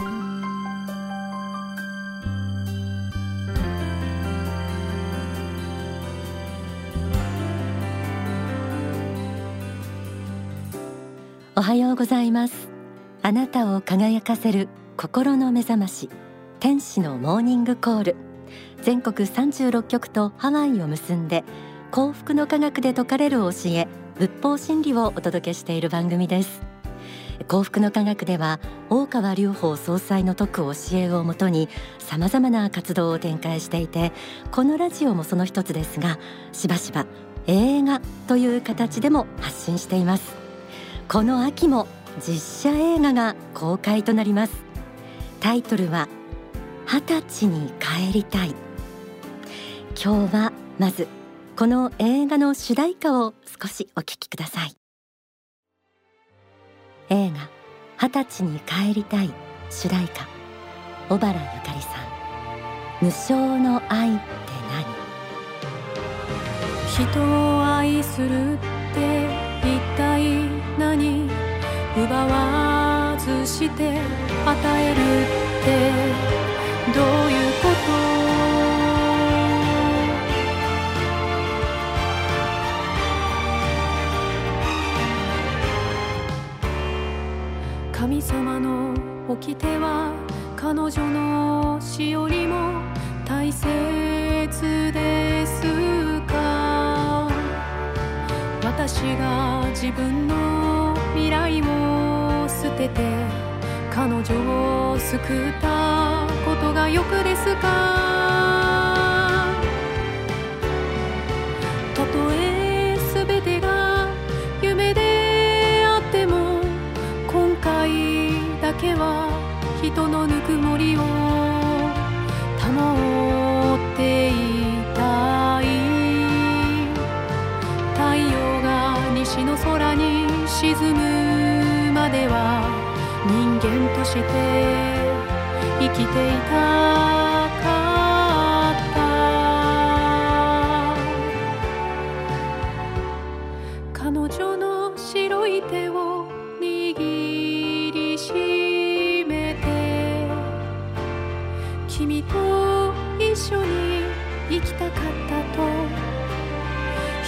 おはようございます。あなたを輝かせる心の目覚まし天使のモーニングコール。全国36局とハワイを結んで幸福の科学で説かれる教え仏法真理をお届けしている番組です。幸福の科学では大川隆法総裁の説く教えをもとに様々な活動を展開していてこのラジオもその一つですがしばしば映画という形でも発信しています。この秋も実写映画が公開となります。タイトルは二十歳に帰りたい。今日はまずこの映画の主題歌を少しお聞きください。映画二十歳に帰りたい主題歌小原ゆかりさん。無償の愛って何？人を愛するって一体何？奪わずして与えるってどう神様の掟は彼女の死よりも大切ですか？私が自分の未来を捨てて彼女を救ったことがよくですか？人のぬくもりを保っていたい。太陽が西の空に沈むまでは人間として生きていた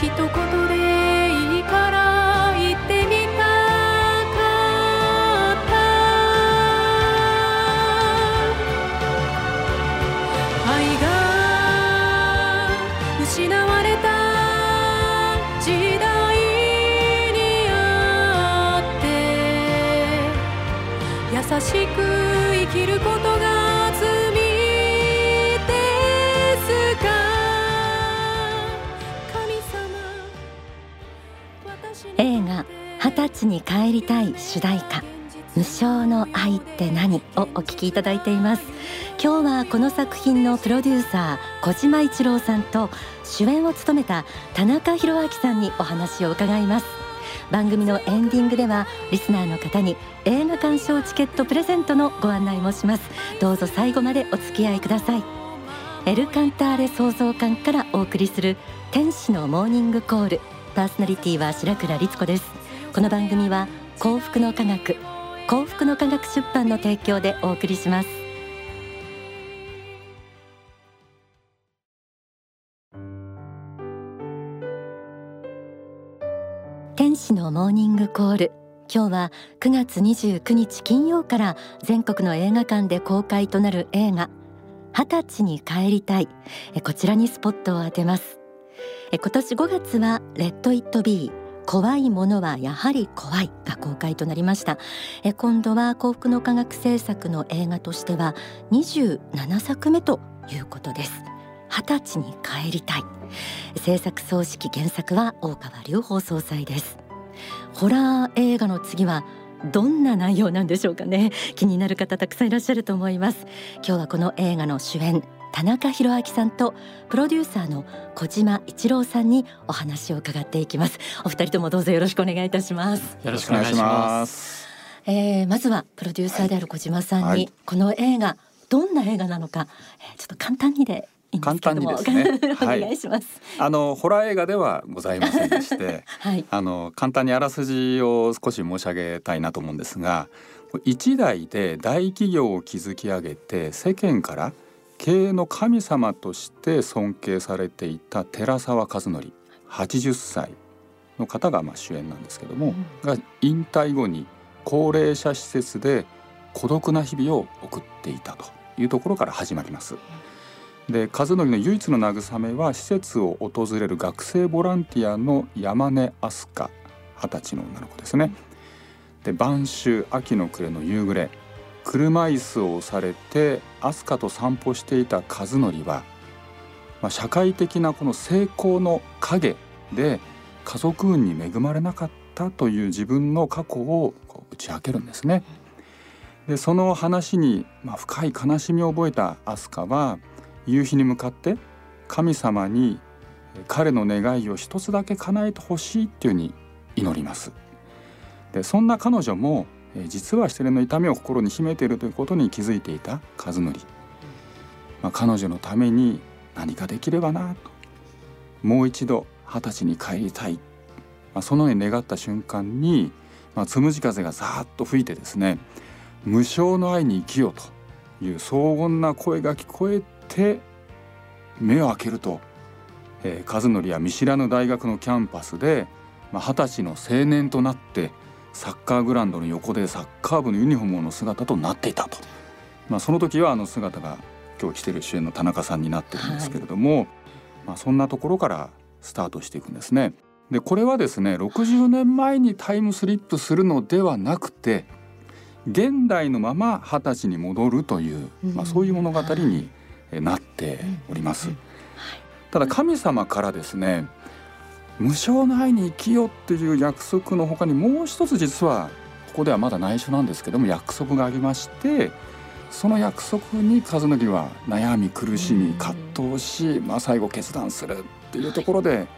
一言でいいから言ってみたかった。愛が失われた時代にあって優しく生きること二十歳に帰りたい主題歌無償の愛って何をお聞きいただいています。今日はこの作品のプロデューサー小島一郎さんと主演を務めた田中宏明さんにお話を伺います。番組のエンディングではリスナーの方に映画鑑賞チケットプレゼントのご案内もします。どうぞ最後までお付き合いください。エルカンターレ創造館からお送りする天使のモーニングコール。パーソナリティは白倉律子です。この番組は幸福の科学幸福の科学出版の提供でお送りします。天使のモーニングコール今日は9月29日金曜から全国の映画館で公開となる映画二十歳に帰りたいこちらにスポットを当てます。今年5月はレッドイットビー。怖いものはやはり怖いが公開となりました。え今度は幸福の科学制作の映画としては27作目ということです。二十歳に帰りたい。制作総指揮原作は大川隆法総裁です。ホラー映画の次はどんな内容なんでしょうかね。気になる方たくさんいらっしゃると思います。今日はこの映画の主演田中宏明さんとプロデューサーの小島一郎さんにお話を伺っていきます。お二人ともどうぞよろしくお願いいたします。よろしくお願いします。えー、まずはプロデューサーである小島さんに、はい、この映画どんな映画なのか、えー、ちょっと簡単にで簡単にですね。お願いします、はい、あのホラー映画ではございませんでして、はい、あの簡単にあらすじを少し申し上げたいなと思うんですが一代で大企業を築き上げて世間から経営の神様として尊敬されていた寺沢和則80歳の方がまあ主演なんですけども、うん、が引退後に高齢者施設で孤独な日々を送っていたというところから始まります。で和則の唯一の慰めは施設を訪れる学生ボランティアの山根飛鳥二十歳の女の子ですね。で晩秋秋の暮れの夕暮れ車椅子を押されて飛鳥と散歩していた和則は、まあ、社会的なこの成功の陰で家族運に恵まれなかったという自分の過去を打ち明けるんですね。でその話に、まあ、深い悲しみを覚えた飛鳥は夕日に向かって神様に彼の願いを一つだけ叶えてほしいっていうふうに祈ります。でそんな彼女も実は失恋の痛みを心に秘めているということに気づいていた和則、まあ、彼女のために何かできればなと。もう一度二十歳に帰りたい、まあ、そのように願った瞬間に、まあ、つむじ風がざーっと吹いてですね無償の愛に生きようという荘厳な声が聞こえて目を開けると、えー、和則は見知らぬ大学のキャンパスで二十、まあ、歳の青年となってサッカーグラウンドの横でサッカー部のユニフォームの姿となっていたと、まあ、その時はあの姿が今日来てる主演の田中さんになってるんですけれども、はい、まあ、そんなところからスタートしていくんですね。でこれはですね60年前にタイムスリップするのではなくて現代のまま二十歳に戻るという、まあ、そういう物語になっております。ただ神様からですね無償の愛に生きよっていう約束のほかにもう一つ実はここではまだ内緒なんですけども約束がありましてその約束に和則は悩み苦しみ葛藤し、まあ、最後決断するっていうところで、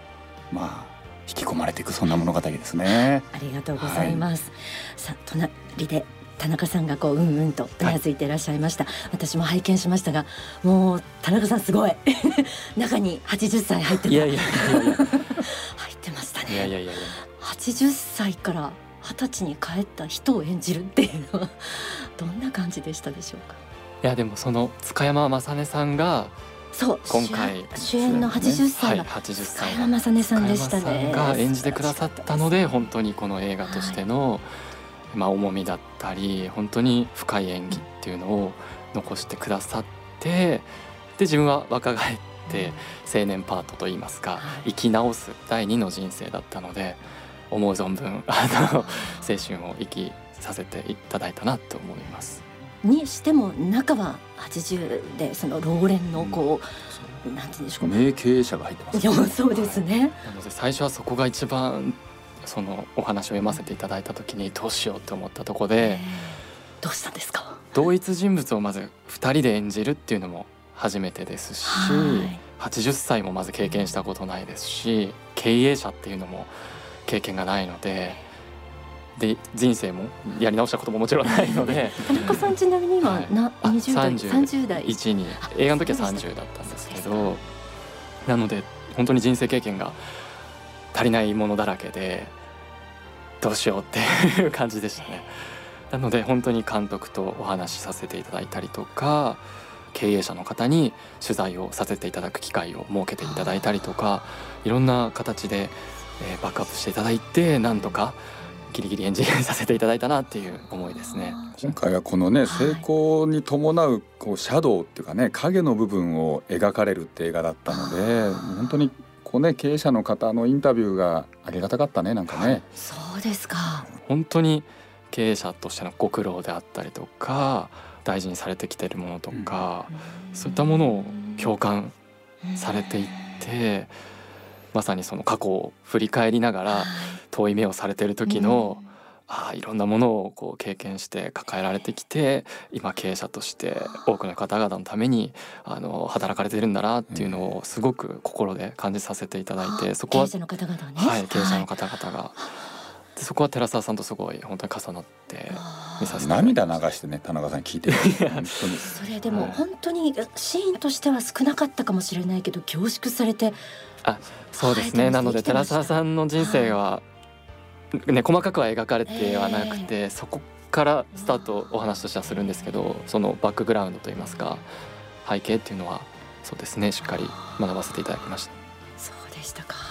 まあ引き込まれていくそんな物語ですね。ありがとうございます。はい、さあ隣で田中さんがこううんうんとうなずいていらっしゃいました、はい、私も拝見しましたがもう田中さんすごい。中に80歳入ってた。いやいやいやいや。入ってましたね。いやいやいやいや。80歳から二十歳に帰った人を演じるっていうのは どんな感じでしたでしょうか？いやでもその塚山雅音さんがそう今回主演の80歳が80歳塚山雅音さんでしたね。が演じてくださったので本当にこの映画としての、はい。まあ、重みだったり本当に深い演技っていうのを残してくださってで自分は若返って青年パートといいますか生き直す第二の人生だったので思う存分あの青春を生きさせていただいたなと思います。にしても中は80でその老練のこう、う。ん、なんていうんでしょう名経営者が入ってます、ね、そうですね。なので最初はそこが一番そのお話を読ませていただいた時にどうしようって思ったとこでどうしたんですか？同一人物をまず2人で演じるっていうのも初めてですし80歳もまず経験したことないですし経営者っていうのも経験がないので。で人生もやり直したことももちろんないので。田中さんちなみに今、はい、な20代30代。1に映画の時は30だったんですけどなので本当に人生経験が足りないものだらけでどうしようっていう感じでしたね。なので本当に監督とお話しさせていただいたりとか経営者の方に取材をさせていただく機会を設けていただいたりとかいろんな形で、えー、バックアップしていただいてなんとかギリギリ演じさせていただいたなっていう思いですね。今回はこのね成功に伴うこうシャドウっていうかね影の部分を描かれるって映画だったので本当にこうね経営者の方のインタビューがありがたかったねなんかね、そうですか。本当に経営者としてのご苦労であったりとか大事にされてきているものとか、うん、そういったものを共感されていって、まさにその過去を振り返りながら遠い目をされてる時の、うん。あいろんなものをこう経験して抱えられてきて今経営者として多くの方々のためにあの働かれてるんだなっていうのをすごく心で感じさせていただいて、そこは経営者の方々ね。はい経営者の方々が。そこは寺澤さんとすごい本当に重なって見させて涙流してね田中さん聞いてる。それでも本当にシーンとしては少なかったかもしれないけど凝縮されてあそうですね。なので寺澤さんの人生は、ね、細かくは描かれてはなくて、えー、そこからスタートお話としてはするんですけどそのバックグラウンドといいますか背景っていうのはそうですね。しっかり学ばせていただきました。そうでしたか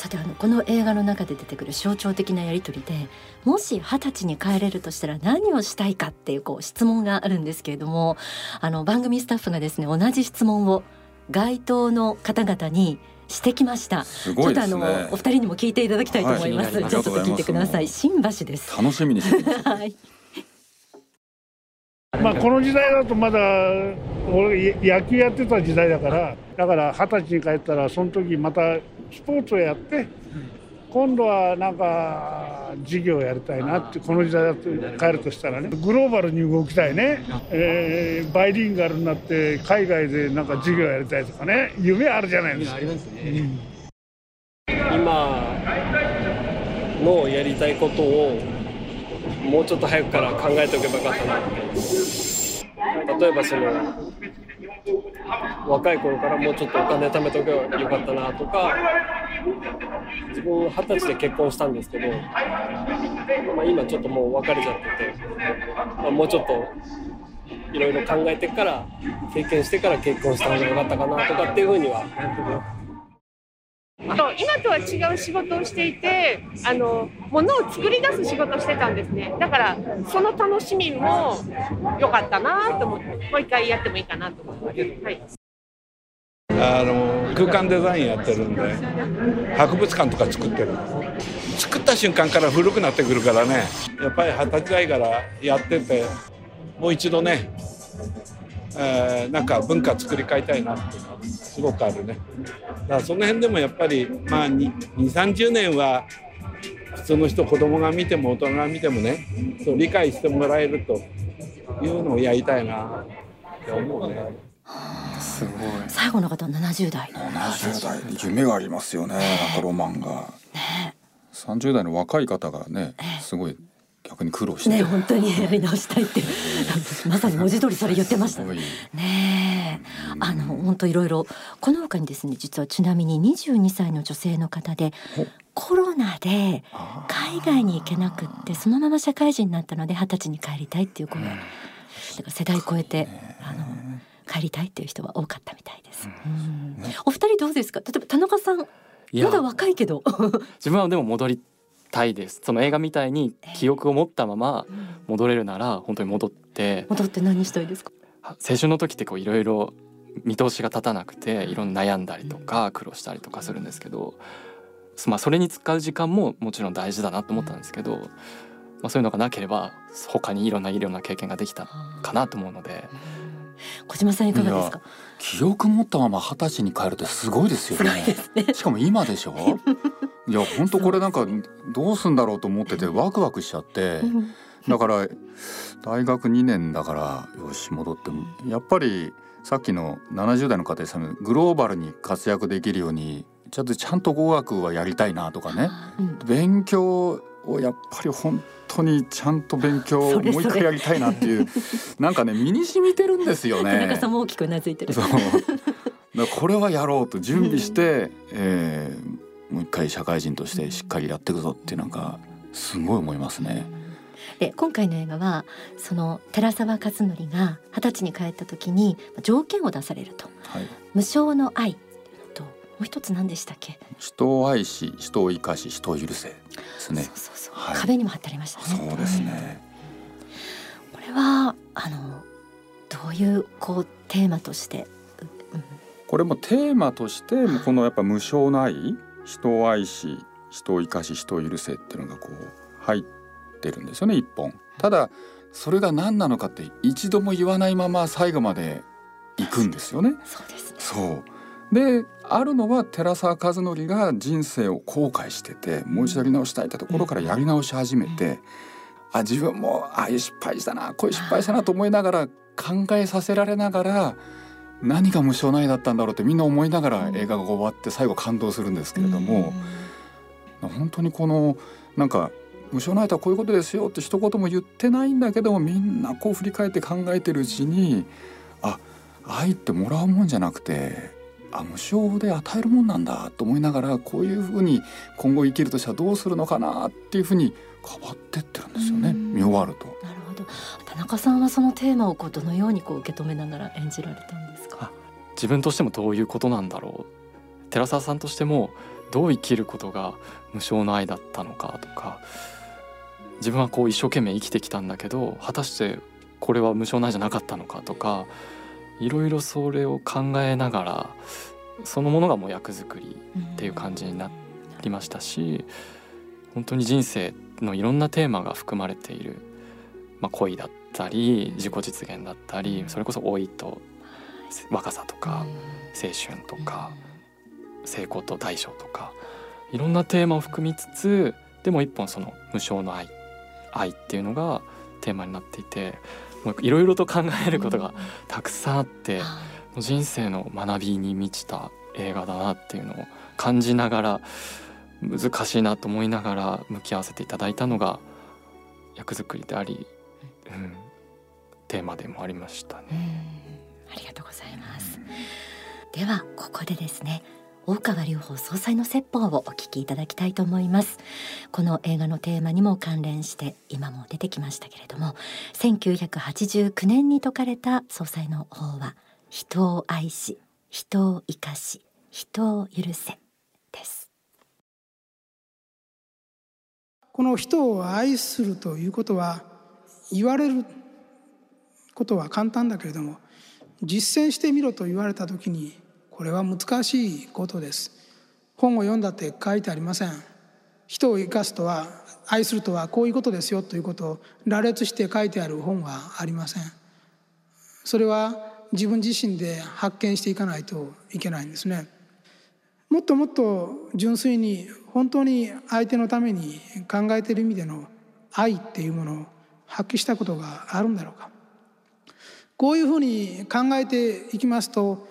さてあのこの映画の中で出てくる象徴的なやり取りでもし二十歳に帰れるとしたら何をしたいかっていうこう質問があるんですけれどもあの番組スタッフがですね同じ質問を街頭の方々にしてきました。すごい、ね、ちょっとあのお二人にも聞いていただきたいと思います。はい、ちょっと聞いてください。新橋です。楽しみにしてます。はい。まあこの時代だとまだ俺野球やってた時代だからだから二十歳に帰ったらその時またスポーツをやって今度はなんか事業をやりたいなってこの時代だと帰るとしたらね。グローバルに動きたいね、えー、バイリンガルになって海外でなんか事業やりたいとかね。夢あるじゃないですか。今のやりたいことをもうちょっと早くから考えておけばよかったなって。例えばその若い頃からもうちょっとお金貯めておけばよかったなとか自分二十歳で結婚したんですけど、まあ、今ちょっともう別れちゃってて、まあ、もうちょっといろいろ考えてから経験してから結婚した方がよかったかなとかっていうふうには今とは違う仕事をしていてあの物を作り出す仕事をしてたんですね。だからその楽しみも良かったなと思ってもう一回やってもいいかなと思って、はい、あの空間デザインやってるんで博物館とか作ってる。作った瞬間から古くなってくるからね。やっぱり二十歳代からやっててもう一度ね、えー、なんか文化作り変えたいなっていうのはすごくあるね。だからその辺でもやっぱりまあ2 3 0年は普通の人子供が見ても大人が見てもねそう理解してもらえるというのをやりたいなって思うね。すごい。最後の方70代。70代。夢がありますよねなんかロマンが、ね、30代の若い方がねすごい逆に苦労して。ね本当にやり直したいってまさに文字通りそれ言ってましたね。あの本当いろいろ。この他にですね実はちなみに22歳の女性の方でコロナで海外に行けなくってそのまま社会人になったので二十歳に帰りたいっていう声、だから世代超えてあの帰りたいっていう人は多かったみたいです。お二人どうですか？例えば田中さんまだ若いけど。自分はでも戻りたいです。その映画みたいに記憶を持ったまま戻れるなら本当に戻って戻って何したいですか？青春の時ってこういろいろ見通しが立たなくていろんな悩んだりとか苦労したりとかするんですけど、まあ、それに使う時間ももちろん大事だなと思ったんですけど、まあ、そういうのがなければ他にいろんないろんな経験ができたかなと思うので。小島さんいかがですか？記憶持ったまま二十歳に帰るってすごいですよね、ね、しかも今でしょ？いや本当これなんかどうすんだろうと思っててワクワクしちゃって。だから大学2年だからよし戻って。もやっぱりさっきの70代の方でさグローバルに活躍できるようにちょっとちゃんと語学はやりたいなとかね、うん、勉強をやっぱり本当にちゃんと勉強を もう一回やりたいなっていう なんかね身に染みてるんですよね。田中さんも大きくうなずいてる。そう。これはやろうと準備して、えー、もう一回社会人としてしっかりやっていくぞってなんかすごい思いますね。で今回の映画はその寺澤勝則が二十歳に帰った時に条件を出されると、はい、無償の愛。ともう一つ何でしたっけ？人を愛し人を生かし人を許せですね。そうそうそう、はい、壁にも貼ってありましたね。そうですね、うん、これはあのどういうこうテーマとして、うん、これもテーマとしてこのやっぱ無償の愛人を愛し人を生かし人を許せっていうのがこう入ってるんですよね一本。ただそれが何なのかって一度も言わないまま最後まで行くんですよね。そうですねそうであるのは寺澤和則が人生を後悔しててもう一度やり直したいってところからやり直し始めて、あ自分もああいう失敗したなこういう失敗したなと思いながら考えさせられながら何が無償ないだったんだろうってみんな思いながら映画が終わって最後感動するんですけれども、本当にこのなんか無償の愛とはこういうことですよって一言も言ってないんだけどもみんなこう振り返って考えてるうちにあ愛ってもらうもんじゃなくてあ無償で与えるもんなんだと思いながらこういうふうに今後生きるとしたらどうするのかなっていうふうに変わってってるんですよね。見終わると。ど田中さんはそのテーマをこうどのようにこう受け止めながら演じられたんですか？自分としてもどういうことなんだろう。寺澤さんとしてもどう生きることが無償の愛だったのかとか自分はこう一生懸命生きてきたんだけど果たしてこれは無償の愛じゃなかったのかとかいろいろそれを考えながらそのものがもう役作りっていう感じになりましたし本当に人生のいろんなテーマが含まれている、まあ、恋だったり自己実現だったりそれこそ老いと若さとか青春とか成功と大小とかいろんなテーマを含みつつでも一本その無償の愛愛っていうのがテーマになっていていろいろと考えることがたくさんあって、うん、人生の学びに満ちた映画だなっていうのを感じながら難しいなと思いながら向き合わせていただいたのが役作りであり、うん、テーマでもありましたね。ありがとうございます。ではここでですね大川隆法総裁の説法をお聞きいただきたいと思いますこの映画のテーマにも関連して今も出てきましたけれども1989年に説かれた総裁の法は人を愛し人を生かし人を許せですこの人を愛するということは言われることは簡単だけれども実践してみろと言われた時にこれは難しいことです。本を読んだって書いてありません。人を生かすとは愛するとはこういうことですよということを羅列して書いてある本はありません。それは自分自身で発見していかないといけないんですね。もっともっと純粋に本当に相手のために考えている意味での愛っていうものを発揮したことがあるんだろうか。こういうふうに考えていきますと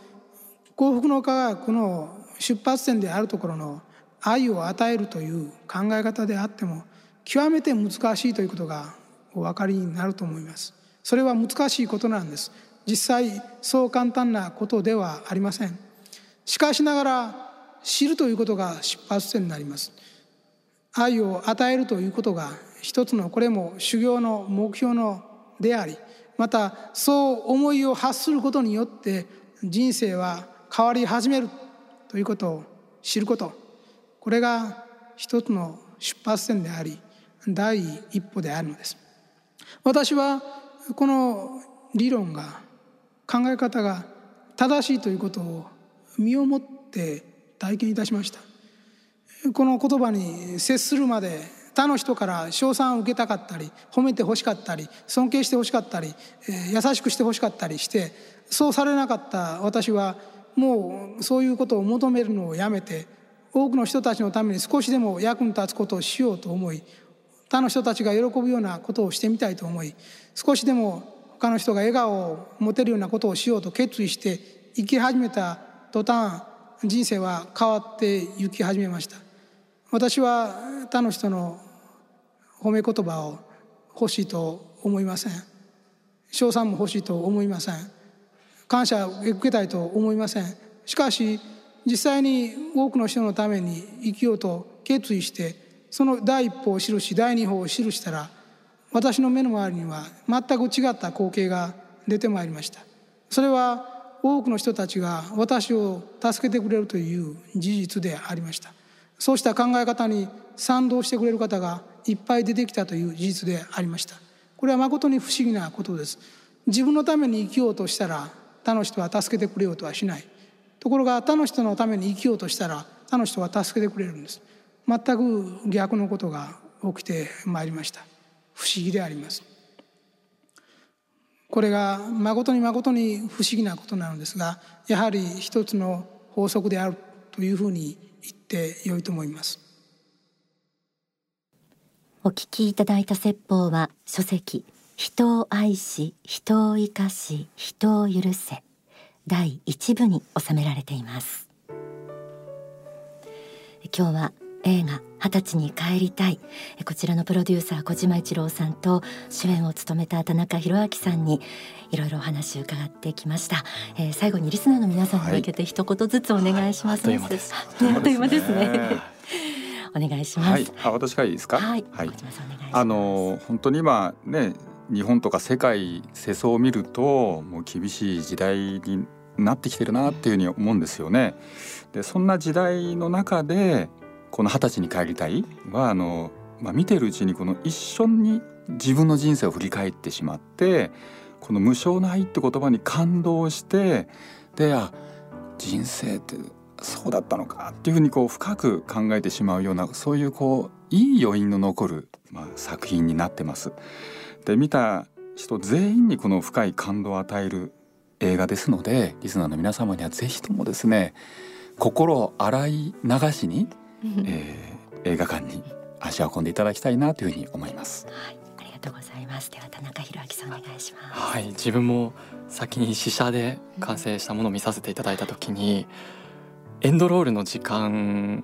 幸福の科学の出発点であるところの愛を与えるという考え方であっても極めて難しいということがお分かりになると思います。それは難しいことなんです。実際そう簡単なことではありません。しかしながら知るということが出発点になります。愛を与えるということが一つのこれも修行の目標のでありまたそう思いを発することによって人生は変わり始めるということを知ること。これが一つの出発点であり第一歩であるのです。私はこの理論が考え方が正しいということを身をもって体験いたしました。この言葉に接するまで他の人から称賛を受けたかったり褒めてほしかったり尊敬してほしかったり、え優しくしてほしかったりしてそうされなかった私はもうそういうことを求めるのをやめて多くの人たちのために少しでも役に立つことをしようと思い他の人たちが喜ぶようなことをしてみたいと思い少しでも他の人が笑顔を持てるようなことをしようと決意して生き始めた途端人生は変わって行き始めました。私は他の人の褒め言葉を欲しいと思いません。称賛も欲しいと思いません。感謝を受けたいと思いません。しかし実際に多くの人のために生きようと決意してその第一歩を記し第二歩を記したら私の目の周りには全く違った光景が出てまいりました。それは多くの人たちが私を助けてくれるという事実でありました。そうした考え方に賛同してくれる方がいっぱい出てきたという事実でありました。これは誠に不思議なことです。自分のために生きようとしたら他の人は助けてくれようとはしない。ところが他の人のために生きようとしたら他の人は助けてくれるんです。全く逆のことが起きてまいりました。不思議であります。これが誠に誠に不思議なことなのですがやはり一つの法則であるというふうに言ってよいと思います。お聞きいただいた説法は書籍人を愛し人を生かし人を許せ第一部に収められています。今日は映画二十歳に帰りたい。こちらのプロデューサー小島一郎さんと主演を務めた田中宏明さんにいろいろお話を伺ってきました、えー、最後にリスナーの皆さんに向けて一言ずつお願いします、はいはい、あっという間です。あっという間ですねお願いします、はい、あ私からいいですか？はい、はい、あの本当に今ね日本とか世界世相を見るともう厳しい時代になってきてるなっていうふうに思うんですよね。でそんな時代の中でこの二十歳に帰りたいはあの、まあ、見てるうちにこの一緒に自分の人生を振り返ってしまってこの無償の愛って言葉に感動してであ人生ってそうだったのかっていうふうにこう深く考えてしまうようなそういうこういい余韻の残る、まあ、作品になってます。で見た人全員にこの深い感動を与える映画ですのでリスナーの皆様にはぜひともですね心を洗い流しに、えー、映画館に足を運んでいただきたいなというふうに思います。はい、ありがとうございます。では田中宏明さんお願いします。はい、自分も先に試写で完成したものを見させていただいた時に、エンドロールの時間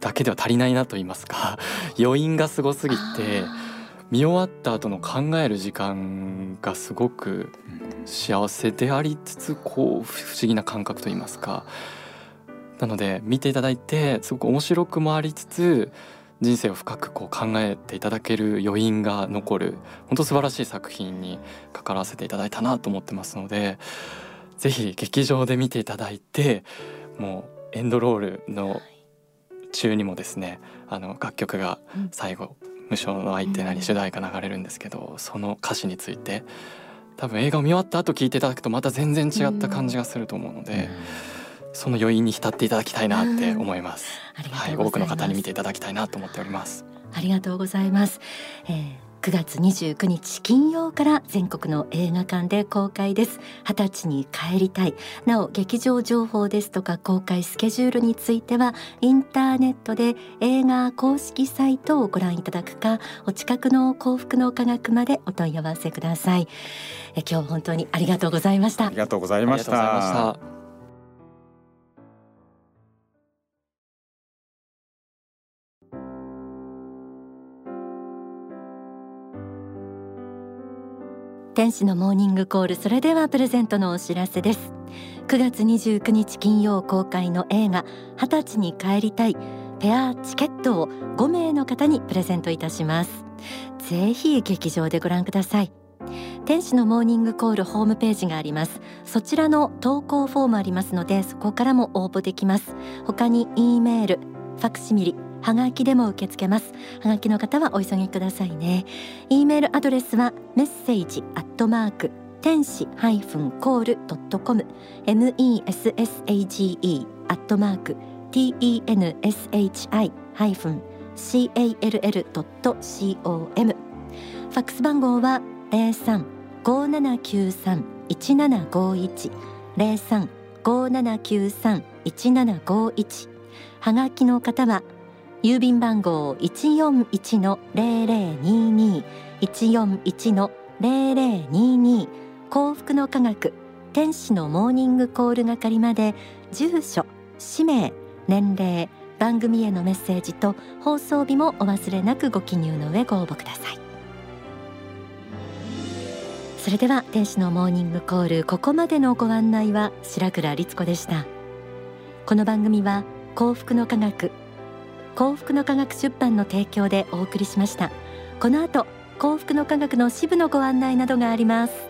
だけでは足りないなと言いますか 余韻がすごすぎて見終わった後の考える時間がすごく幸せでありつつこう不思議な感覚といいますか。なので見ていただいてすごく面白くもありつつ人生を深くこう考えていただける余韻が残る本当素晴らしい作品に関わらせていただいたなと思ってますのでぜひ劇場で見ていただいてもうエンドロールの中にもですねあの楽曲が最後無償の愛って何主題歌流れるんですけど、その歌詞について多分映画を見終わった後聞いていただくとまた全然違った感じがすると思うので。その余韻に浸っていただきたいなって思います。はい、多くの方に見ていただきたいなと思っております。ありがとうございます。えー9月29日金曜から全国の映画館で公開です。二十歳に帰りたい。なお劇場情報ですとか公開スケジュールについてはインターネットで映画公式サイトをご覧いただくかお近くの幸福の科学までお問い合わせください。え今日本当にありがとうございました。ありがとうございました天使のモーニングコールそれではプレゼントのお知らせです。9月29日金曜公開の映画二十歳に帰りたいペアチケットを5名の方にプレゼントいたします。ぜひ劇場でご覧ください。天使のモーニングコールホームページがあります。そちらの投稿フォームありますのでそこからも応募できます。他に E メールファクシミリはがきでも受け付けます。はがきの方はお急ぎくださいね。E メールアドレスはメッセージアットマーク天使ハイフンコールドットコム。message アットマーク tenshi ハイフン call ドット com ファックス番号は零三五七九三一七五一。零三五七九三一七五一。はがきの方は郵便番号一四一の零零二二。一四一の零零二二。幸福の科学天使のモーニングコール係まで。住所氏名年齢。番組へのメッセージと放送日もお忘れなくご記入の上ご応募ください。それでは天使のモーニングコールここまでのご案内は白倉律子でした。この番組は幸福の科学幸福の科学出版の提供でお送りしました。この後幸福の科学の支部のご案内などがあります。